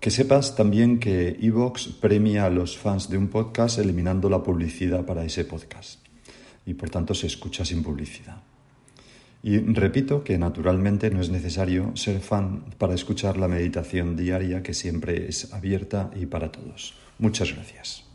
Que sepas también que Evox premia a los fans de un podcast eliminando la publicidad para ese podcast y por tanto se escucha sin publicidad. Y repito que naturalmente no es necesario ser fan para escuchar la meditación diaria que siempre es abierta y para todos. Muchas gracias.